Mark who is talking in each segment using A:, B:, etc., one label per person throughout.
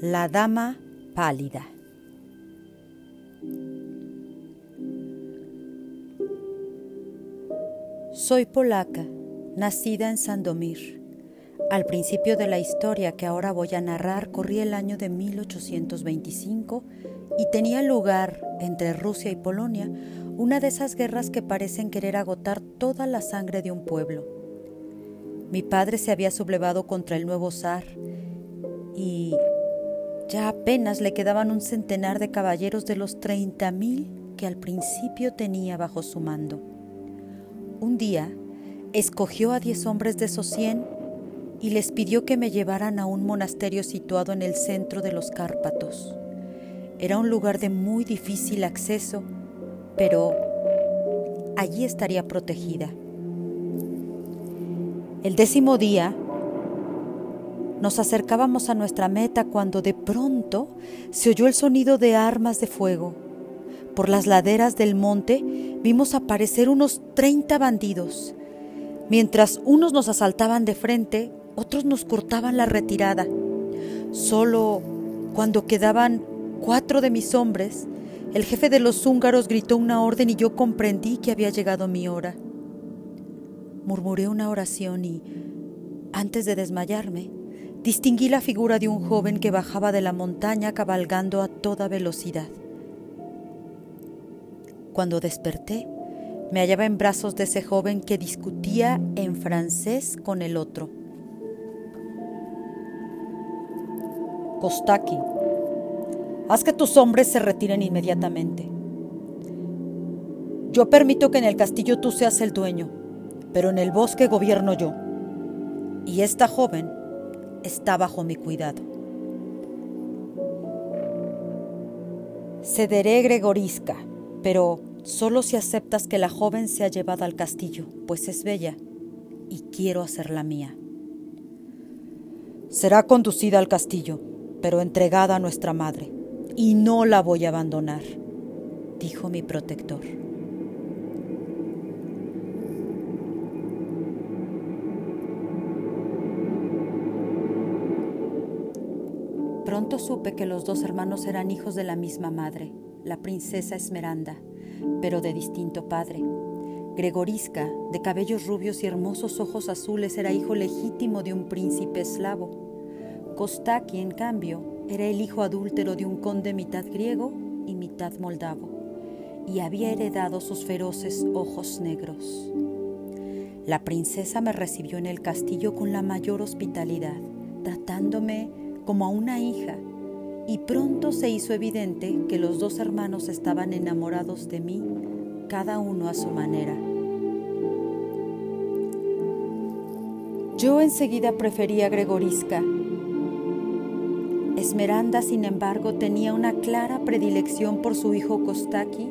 A: La Dama Pálida. Soy polaca, nacida en Sandomir. Al principio de la historia que ahora voy a narrar corría el año de 1825 y tenía lugar entre Rusia y Polonia una de esas guerras que parecen querer agotar toda la sangre de un pueblo. Mi padre se había sublevado contra el nuevo zar y ya apenas le quedaban un centenar de caballeros de los treinta mil que al principio tenía bajo su mando. Un día escogió a diez hombres de esos cien y les pidió que me llevaran a un monasterio situado en el centro de los Cárpatos. Era un lugar de muy difícil acceso, pero allí estaría protegida. El décimo día nos acercábamos a nuestra meta cuando de pronto se oyó el sonido de armas de fuego. Por las laderas del monte vimos aparecer unos 30 bandidos. Mientras unos nos asaltaban de frente, otros nos cortaban la retirada. Solo cuando quedaban cuatro de mis hombres, el jefe de los húngaros gritó una orden y yo comprendí que había llegado mi hora. Murmuré una oración y, antes de desmayarme, distinguí la figura de un joven que bajaba de la montaña cabalgando a toda velocidad. Cuando desperté, me hallaba en brazos de ese joven que discutía en francés con el otro. Kostaki, haz que tus hombres se retiren inmediatamente. Yo permito que en el castillo tú seas el dueño, pero en el bosque gobierno yo. Y esta joven está bajo mi cuidado. Cederé Gregoriska, pero solo si aceptas que la joven sea llevada al castillo, pues es bella y quiero hacerla mía. Será conducida al castillo, pero entregada a nuestra madre, y no la voy a abandonar, dijo mi protector. Supe que los dos hermanos eran hijos de la misma madre, la princesa Esmeranda, pero de distinto padre. Gregoriska, de cabellos rubios y hermosos ojos azules, era hijo legítimo de un príncipe eslavo. Kostaki, en cambio, era el hijo adúltero de un conde mitad griego y mitad moldavo, y había heredado sus feroces ojos negros. La princesa me recibió en el castillo con la mayor hospitalidad, tratándome como a una hija, y pronto se hizo evidente que los dos hermanos estaban enamorados de mí, cada uno a su manera. Yo enseguida prefería a Gregoriska. Esmeranda, sin embargo, tenía una clara predilección por su hijo Kostaki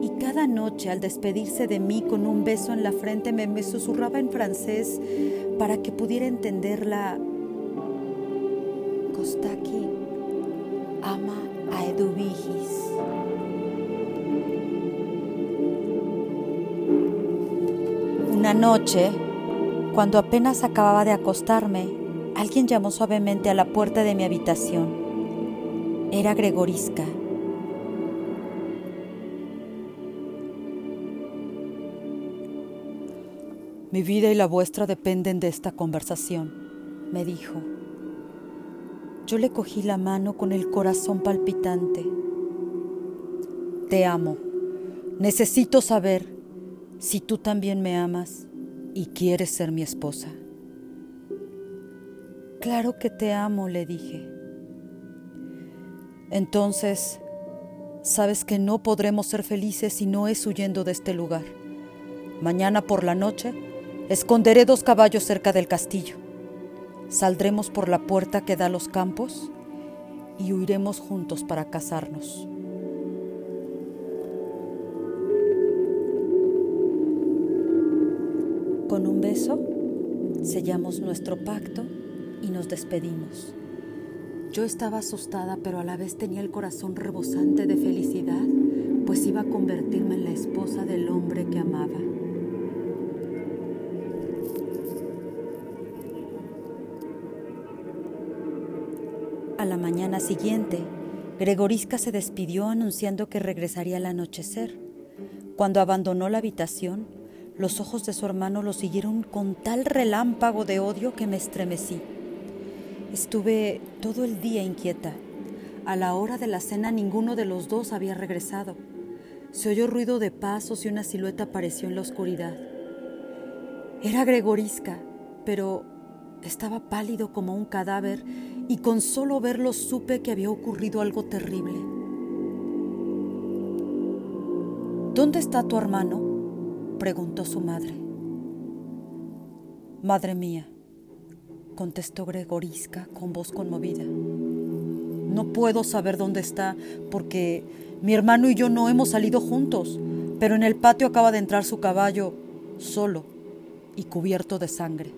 A: y cada noche al despedirse de mí con un beso en la frente me, me susurraba en francés para que pudiera entenderla Kostaki ama a Eduvigis. Una noche, cuando apenas acababa de acostarme, alguien llamó suavemente a la puerta de mi habitación. Era Gregoriska. Mi vida y la vuestra dependen de esta conversación, me dijo. Yo le cogí la mano con el corazón palpitante. Te amo. Necesito saber si tú también me amas y quieres ser mi esposa. Claro que te amo, le dije. Entonces, sabes que no podremos ser felices si no es huyendo de este lugar. Mañana por la noche esconderé dos caballos cerca del castillo. Saldremos por la puerta que da a los campos y huiremos juntos para casarnos. Con un beso sellamos nuestro pacto y nos despedimos. Yo estaba asustada, pero a la vez tenía el corazón rebosante de felicidad, pues iba a convertirme en la esposa del hombre que amaba. A la mañana siguiente, Gregorisca se despidió anunciando que regresaría al anochecer. Cuando abandonó la habitación, los ojos de su hermano lo siguieron con tal relámpago de odio que me estremecí. Estuve todo el día inquieta. A la hora de la cena ninguno de los dos había regresado. Se oyó ruido de pasos y una silueta apareció en la oscuridad. Era Gregorisca, pero estaba pálido como un cadáver y con solo verlo supe que había ocurrido algo terrible. ¿Dónde está tu hermano? preguntó su madre. Madre mía, contestó Gregorisca con voz conmovida. No puedo saber dónde está porque mi hermano y yo no hemos salido juntos, pero en el patio acaba de entrar su caballo solo y cubierto de sangre.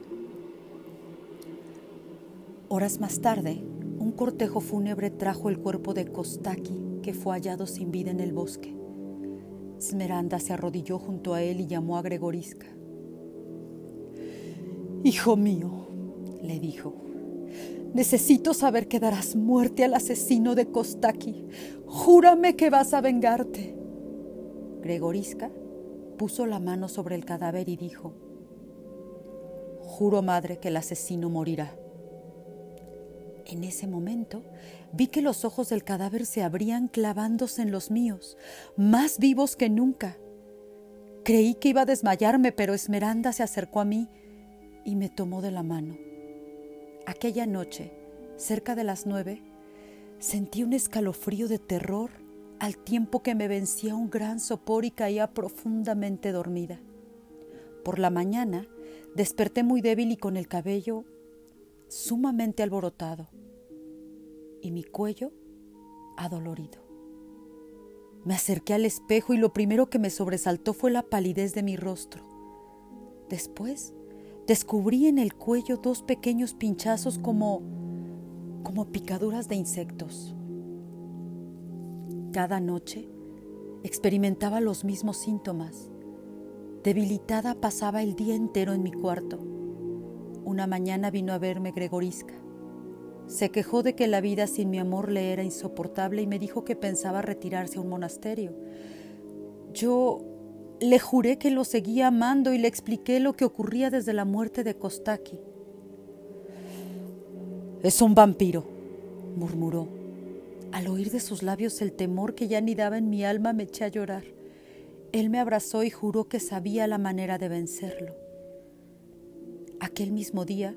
A: Horas más tarde, un cortejo fúnebre trajo el cuerpo de Kostaki, que fue hallado sin vida en el bosque. Smeranda se arrodilló junto a él y llamó a Gregorisca. Hijo mío, le dijo, necesito saber que darás muerte al asesino de Kostaki. Júrame que vas a vengarte. Gregorisca puso la mano sobre el cadáver y dijo, Juro, madre, que el asesino morirá. En ese momento vi que los ojos del cadáver se abrían clavándose en los míos, más vivos que nunca. Creí que iba a desmayarme, pero Esmeranda se acercó a mí y me tomó de la mano. Aquella noche, cerca de las nueve, sentí un escalofrío de terror al tiempo que me vencía un gran sopor y caía profundamente dormida. Por la mañana Desperté muy débil y con el cabello sumamente alborotado y mi cuello adolorido. Me acerqué al espejo y lo primero que me sobresaltó fue la palidez de mi rostro. Después descubrí en el cuello dos pequeños pinchazos como como picaduras de insectos. Cada noche experimentaba los mismos síntomas Debilitada pasaba el día entero en mi cuarto. Una mañana vino a verme Gregorisca. Se quejó de que la vida sin mi amor le era insoportable y me dijo que pensaba retirarse a un monasterio. Yo le juré que lo seguía amando y le expliqué lo que ocurría desde la muerte de Kostaki. Es un vampiro, murmuró. Al oír de sus labios el temor que ya anidaba en mi alma me eché a llorar. Él me abrazó y juró que sabía la manera de vencerlo. Aquel mismo día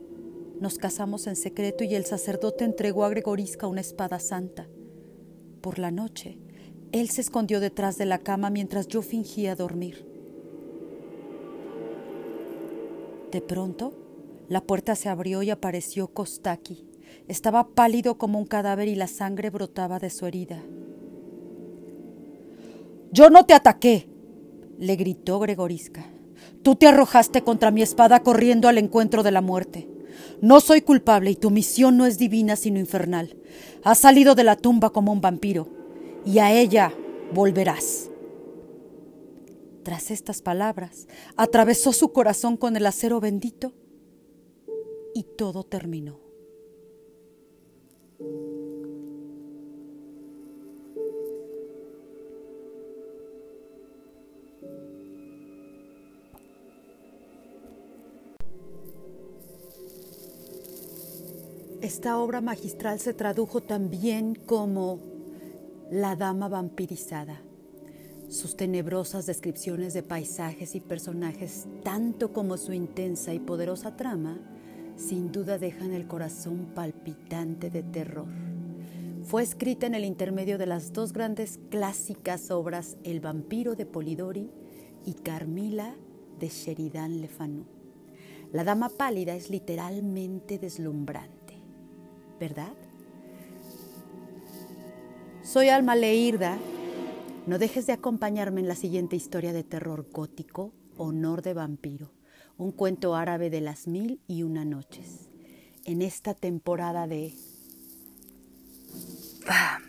A: nos casamos en secreto y el sacerdote entregó a Gregorisca una espada santa. Por la noche, él se escondió detrás de la cama mientras yo fingía dormir. De pronto, la puerta se abrió y apareció Kostaki. Estaba pálido como un cadáver y la sangre brotaba de su herida. Yo no te ataqué, le gritó Gregorisca. Tú te arrojaste contra mi espada corriendo al encuentro de la muerte. No soy culpable y tu misión no es divina sino infernal. Has salido de la tumba como un vampiro y a ella volverás. Tras estas palabras, atravesó su corazón con el acero bendito y todo terminó. Esta obra magistral se tradujo también como La Dama Vampirizada. Sus tenebrosas descripciones de paisajes y personajes, tanto como su intensa y poderosa trama, sin duda dejan el corazón palpitante de terror. Fue escrita en el intermedio de las dos grandes clásicas obras El vampiro de Polidori y Carmila de Sheridan Le Fanu. La Dama Pálida es literalmente deslumbrante ¿verdad? Soy Alma Leirda. No dejes de acompañarme en la siguiente historia de terror gótico, Honor de Vampiro, un cuento árabe de las mil y una noches, en esta temporada de vampiros.